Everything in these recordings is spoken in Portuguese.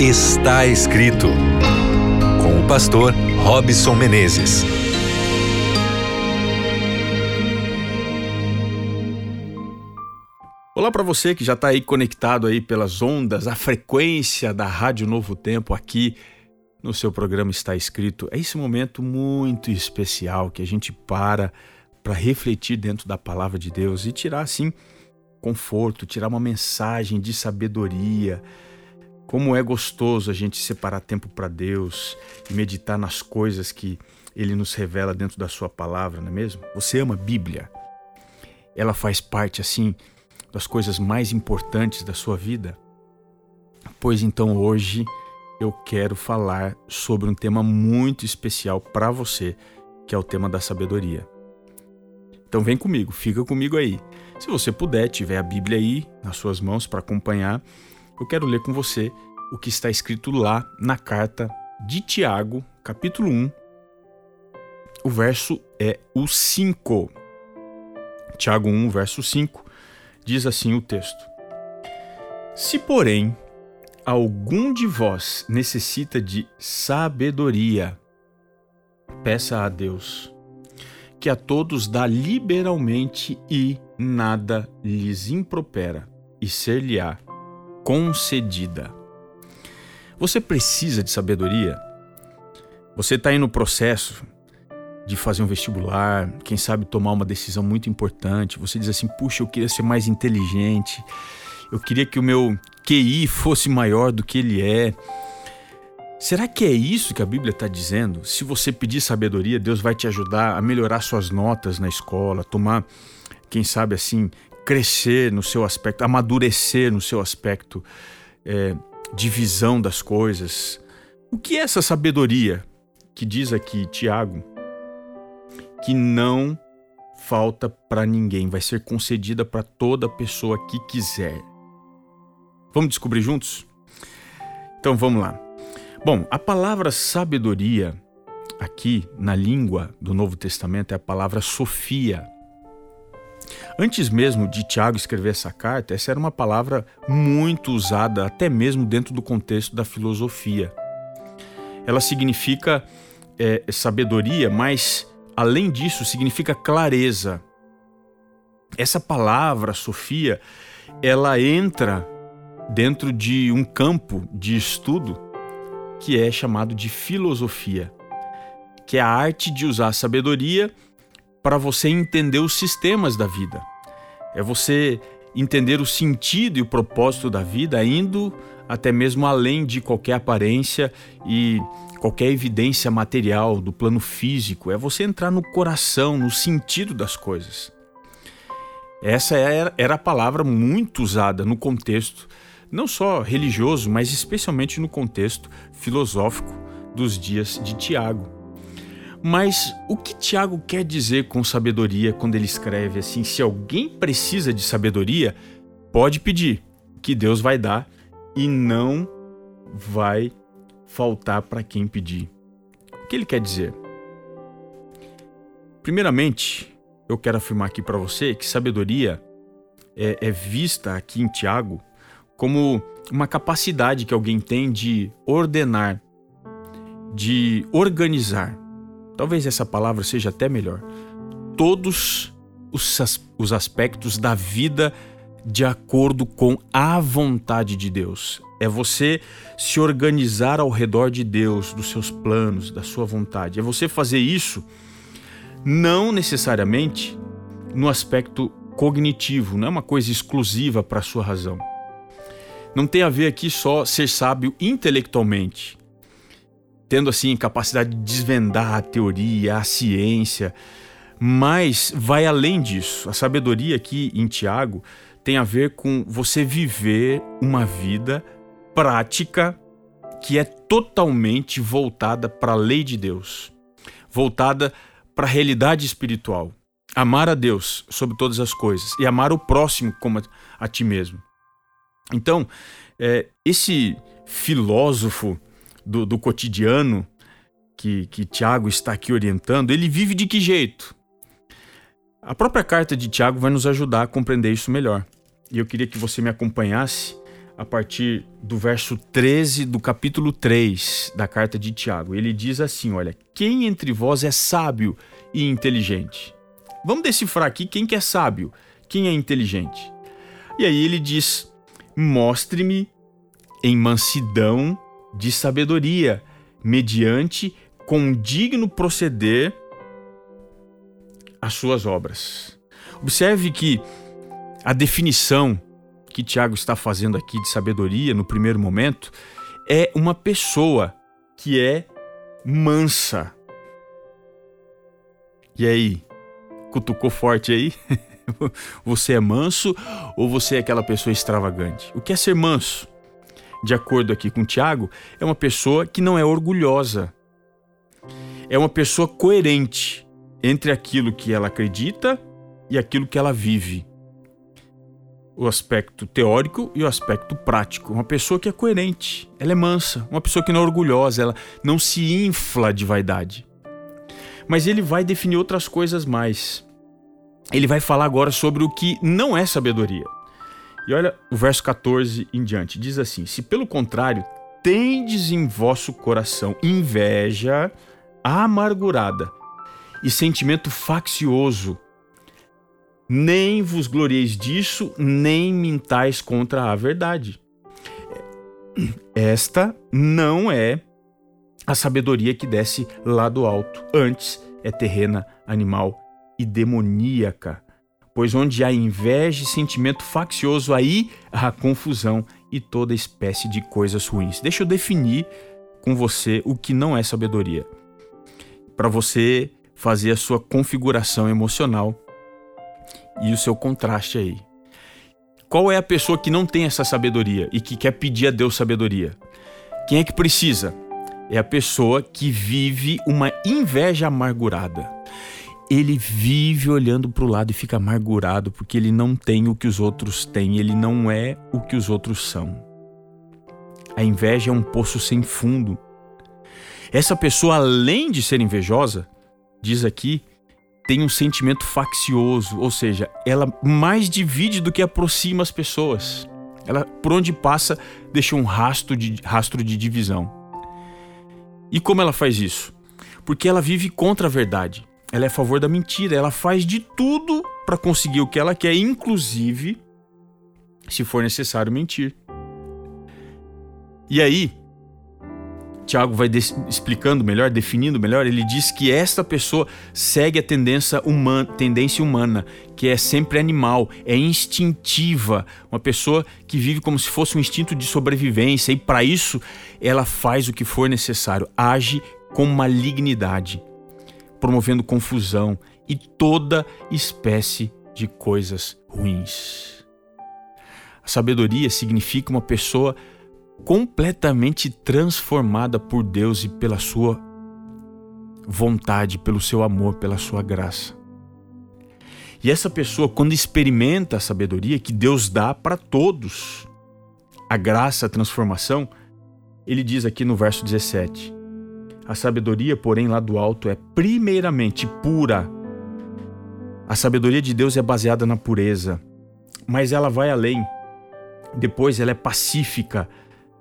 Está escrito com o pastor Robson Menezes. Olá para você que já está aí conectado aí pelas ondas, a frequência da Rádio Novo Tempo aqui no seu programa está escrito. É esse momento muito especial que a gente para para refletir dentro da palavra de Deus e tirar assim conforto, tirar uma mensagem de sabedoria. Como é gostoso a gente separar tempo para Deus e meditar nas coisas que ele nos revela dentro da sua palavra, não é mesmo? Você ama a Bíblia? Ela faz parte assim das coisas mais importantes da sua vida? Pois então hoje eu quero falar sobre um tema muito especial para você, que é o tema da sabedoria. Então vem comigo, fica comigo aí. Se você puder, tiver a Bíblia aí nas suas mãos para acompanhar, eu quero ler com você o que está escrito lá na carta de Tiago, capítulo 1. O verso é o 5. Tiago 1, verso 5, diz assim o texto: Se, porém, algum de vós necessita de sabedoria, peça a Deus, que a todos dá liberalmente e nada lhes impropera, e ser-lhe-á concedida. Você precisa de sabedoria? Você está aí no processo de fazer um vestibular, quem sabe tomar uma decisão muito importante. Você diz assim: puxa, eu queria ser mais inteligente, eu queria que o meu QI fosse maior do que ele é. Será que é isso que a Bíblia está dizendo? Se você pedir sabedoria, Deus vai te ajudar a melhorar suas notas na escola, tomar, quem sabe assim, crescer no seu aspecto, amadurecer no seu aspecto é, de visão das coisas. O que é essa sabedoria que diz aqui Tiago que não falta para ninguém, vai ser concedida para toda pessoa que quiser. Vamos descobrir juntos? Então vamos lá. Bom, a palavra sabedoria aqui na língua do Novo Testamento é a palavra Sofia. Antes mesmo de Tiago escrever essa carta, essa era uma palavra muito usada até mesmo dentro do contexto da filosofia. Ela significa é, sabedoria, mas além disso significa clareza. Essa palavra, Sofia, ela entra dentro de um campo de estudo que é chamado de filosofia, que é a arte de usar a sabedoria para você entender os sistemas da vida. É você entender o sentido e o propósito da vida, indo até mesmo além de qualquer aparência e qualquer evidência material do plano físico. É você entrar no coração, no sentido das coisas. Essa era a palavra muito usada no contexto não só religioso, mas especialmente no contexto filosófico dos dias de Tiago. Mas o que Tiago quer dizer com sabedoria quando ele escreve assim: se alguém precisa de sabedoria, pode pedir, que Deus vai dar e não vai faltar para quem pedir. O que ele quer dizer? Primeiramente, eu quero afirmar aqui para você que sabedoria é, é vista aqui em Tiago como uma capacidade que alguém tem de ordenar, de organizar. Talvez essa palavra seja até melhor. Todos os, os aspectos da vida de acordo com a vontade de Deus. É você se organizar ao redor de Deus, dos seus planos, da sua vontade. É você fazer isso não necessariamente no aspecto cognitivo, não é uma coisa exclusiva para a sua razão não tem a ver aqui só ser sábio intelectualmente, tendo assim capacidade de desvendar a teoria, a ciência, mas vai além disso. A sabedoria aqui em Tiago tem a ver com você viver uma vida prática que é totalmente voltada para a lei de Deus, voltada para a realidade espiritual. Amar a Deus sobre todas as coisas e amar o próximo como a ti mesmo. Então, é, esse filósofo do, do cotidiano que, que Tiago está aqui orientando, ele vive de que jeito? A própria carta de Tiago vai nos ajudar a compreender isso melhor. E eu queria que você me acompanhasse a partir do verso 13 do capítulo 3 da carta de Tiago. Ele diz assim: Olha, quem entre vós é sábio e inteligente? Vamos decifrar aqui quem que é sábio, quem é inteligente. E aí ele diz: Mostre-me em mansidão de sabedoria, mediante com digno proceder as suas obras. Observe que a definição que Tiago está fazendo aqui de sabedoria no primeiro momento é uma pessoa que é mansa. E aí? Cutucou forte aí? você é manso ou você é aquela pessoa extravagante? O que é ser manso? De acordo aqui com Tiago, é uma pessoa que não é orgulhosa. É uma pessoa coerente entre aquilo que ela acredita e aquilo que ela vive o aspecto teórico e o aspecto prático. Uma pessoa que é coerente, ela é mansa, uma pessoa que não é orgulhosa, ela não se infla de vaidade. Mas ele vai definir outras coisas mais. Ele vai falar agora sobre o que não é sabedoria. E olha o verso 14 em diante: diz assim: Se pelo contrário tendes em vosso coração inveja amargurada e sentimento faccioso, nem vos glorieis disso, nem mintais contra a verdade. Esta não é a sabedoria que desce lá do alto. Antes é terrena, animal e demoníaca. Pois onde há inveja e sentimento faccioso, aí há confusão e toda espécie de coisas ruins. Deixa eu definir com você o que não é sabedoria. Para você fazer a sua configuração emocional e o seu contraste aí. Qual é a pessoa que não tem essa sabedoria e que quer pedir a Deus sabedoria? Quem é que precisa? É a pessoa que vive uma inveja amargurada. Ele vive olhando para o lado e fica amargurado porque ele não tem o que os outros têm, ele não é o que os outros são. A inveja é um poço sem fundo. Essa pessoa, além de ser invejosa, diz aqui tem um sentimento faccioso, ou seja, ela mais divide do que aproxima as pessoas. Ela, por onde passa, deixa um rastro de, rastro de divisão. E como ela faz isso? Porque ela vive contra a verdade. Ela é a favor da mentira. Ela faz de tudo para conseguir o que ela quer, inclusive, se for necessário, mentir. E aí, Tiago vai explicando melhor, definindo melhor, ele diz que esta pessoa segue a tendência humana, tendência humana, que é sempre animal, é instintiva, uma pessoa que vive como se fosse um instinto de sobrevivência e para isso ela faz o que for necessário, age com malignidade, promovendo confusão e toda espécie de coisas ruins. A sabedoria significa uma pessoa completamente transformada por Deus e pela sua vontade, pelo seu amor, pela sua graça. E essa pessoa, quando experimenta a sabedoria que Deus dá para todos, a graça, a transformação, ele diz aqui no verso 17: A sabedoria, porém, lá do alto é primeiramente pura. A sabedoria de Deus é baseada na pureza, mas ela vai além. Depois ela é pacífica,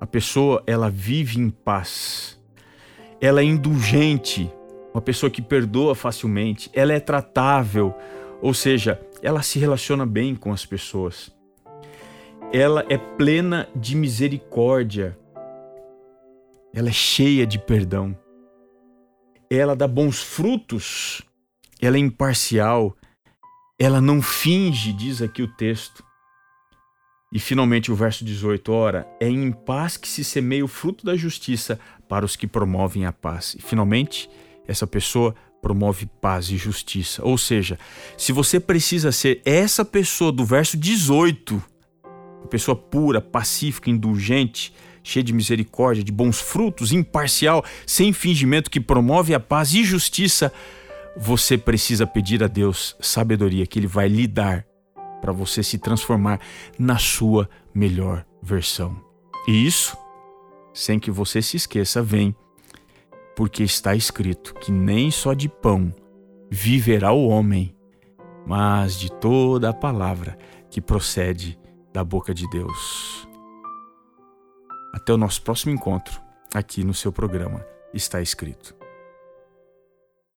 a pessoa ela vive em paz. Ela é indulgente, uma pessoa que perdoa facilmente, ela é tratável, ou seja, ela se relaciona bem com as pessoas. Ela é plena de misericórdia. Ela é cheia de perdão. Ela dá bons frutos. Ela é imparcial. Ela não finge, diz aqui o texto. E finalmente o verso 18: Ora, é em paz que se semeia o fruto da justiça para os que promovem a paz. E finalmente, essa pessoa promove paz e justiça. Ou seja, se você precisa ser essa pessoa do verso 18, uma pessoa pura, pacífica, indulgente, cheia de misericórdia, de bons frutos, imparcial, sem fingimento, que promove a paz e justiça, você precisa pedir a Deus sabedoria que Ele vai lhe dar para você se transformar na sua melhor versão. E isso, sem que você se esqueça, vem porque está escrito que nem só de pão viverá o homem, mas de toda a palavra que procede da boca de Deus. Até o nosso próximo encontro aqui no seu programa Está Escrito.